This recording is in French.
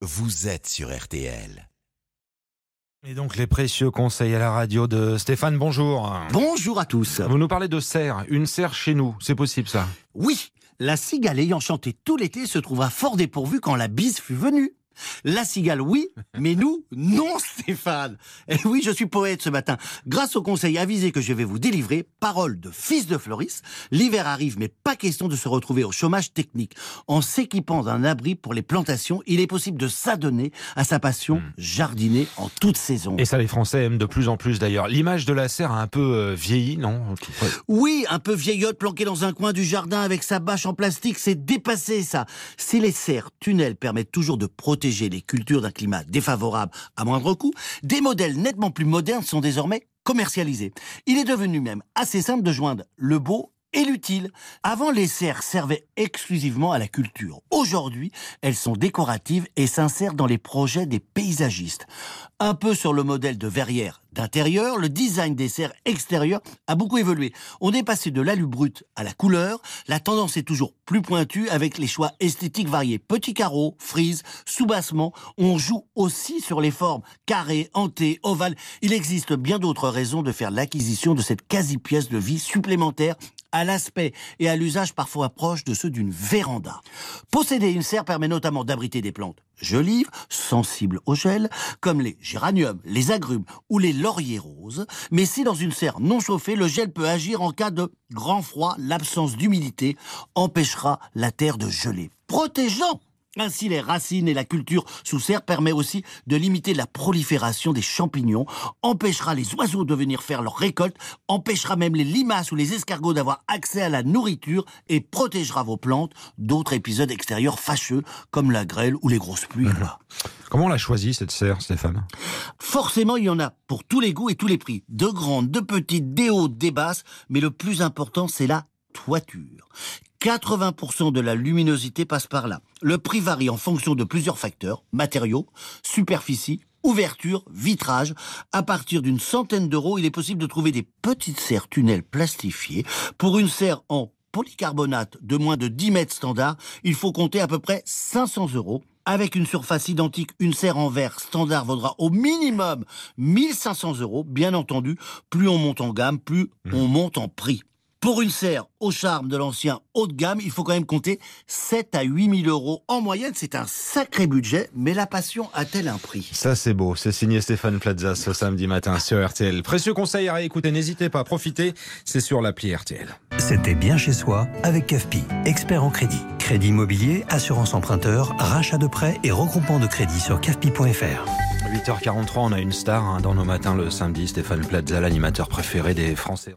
vous êtes sur RTL. Et donc les précieux conseils à la radio de Stéphane, bonjour. Bonjour à tous. Vous nous parlez de serre, une serre chez nous, c'est possible ça? Oui, la cigale ayant chanté tout l'été se trouva fort dépourvue quand la bise fut venue. La cigale, oui, mais nous, non, Stéphane. Et oui, je suis poète ce matin. Grâce au conseil avisé que je vais vous délivrer, parole de fils de Floris, l'hiver arrive, mais pas question de se retrouver au chômage technique. En s'équipant d'un abri pour les plantations, il est possible de s'adonner à sa passion, jardiner en toute saison. Et ça, les Français aiment de plus en plus d'ailleurs. L'image de la serre a un peu euh, vieilli, non? Oui, un peu vieillotte planquée dans un coin du jardin avec sa bâche en plastique, c'est dépassé ça. Si les serres tunnels permettent toujours de protéger les cultures d'un climat défavorable à moindre coût, des modèles nettement plus modernes sont désormais commercialisés. Il est devenu même assez simple de joindre le beau et l'utile. Avant, les serres servaient exclusivement à la culture. Aujourd'hui, elles sont décoratives et s'insèrent dans les projets des paysagistes. Un peu sur le modèle de verrière d'intérieur, le design des serres extérieures a beaucoup évolué. On est passé de l'alu brut à la couleur. La tendance est toujours plus pointue avec les choix esthétiques variés. Petits carreaux, frises, sous-bassement. On joue aussi sur les formes carré, hanté, ovale. Il existe bien d'autres raisons de faire l'acquisition de cette quasi-pièce de vie supplémentaire à l'aspect et à l'usage parfois proche de ceux d'une véranda. Posséder une serre permet notamment d'abriter des plantes jolives, sensibles au gel, comme les géraniums, les agrumes ou les lauriers roses. Mais si dans une serre non chauffée, le gel peut agir en cas de grand froid, l'absence d'humidité empêchera la terre de geler. Protégeant ainsi, les racines et la culture sous serre permet aussi de limiter la prolifération des champignons, empêchera les oiseaux de venir faire leur récolte, empêchera même les limaces ou les escargots d'avoir accès à la nourriture et protégera vos plantes d'autres épisodes extérieurs fâcheux comme la grêle ou les grosses pluies. Comment on l'a choisi cette serre, Stéphane? Forcément, il y en a pour tous les goûts et tous les prix. De grandes, de petites, des hautes, des basses, mais le plus important, c'est la toiture. 80% de la luminosité passe par là. Le prix varie en fonction de plusieurs facteurs, matériaux, superficie, ouverture, vitrage. À partir d'une centaine d'euros, il est possible de trouver des petites serres tunnels plastifiées. Pour une serre en polycarbonate de moins de 10 mètres standard, il faut compter à peu près 500 euros. Avec une surface identique, une serre en verre standard vaudra au minimum 1500 euros. Bien entendu, plus on monte en gamme, plus on monte en prix. Pour une serre au charme de l'ancien haut de gamme, il faut quand même compter 7 à 8 000 euros en moyenne. C'est un sacré budget, mais la passion a-t-elle un prix? Ça c'est beau, c'est signé Stéphane Plaza ce samedi matin sur RTL. Précieux conseil à réécouter, n'hésitez pas à profiter, c'est sur l'appli RTL. C'était bien chez soi avec CAFPI, expert en crédit. Crédit immobilier, assurance emprunteur, rachat de prêts et regroupement de crédit sur CAFPI.fr. 8h43, on a une star hein, dans nos matins le samedi, Stéphane Plaza, l'animateur préféré des Français.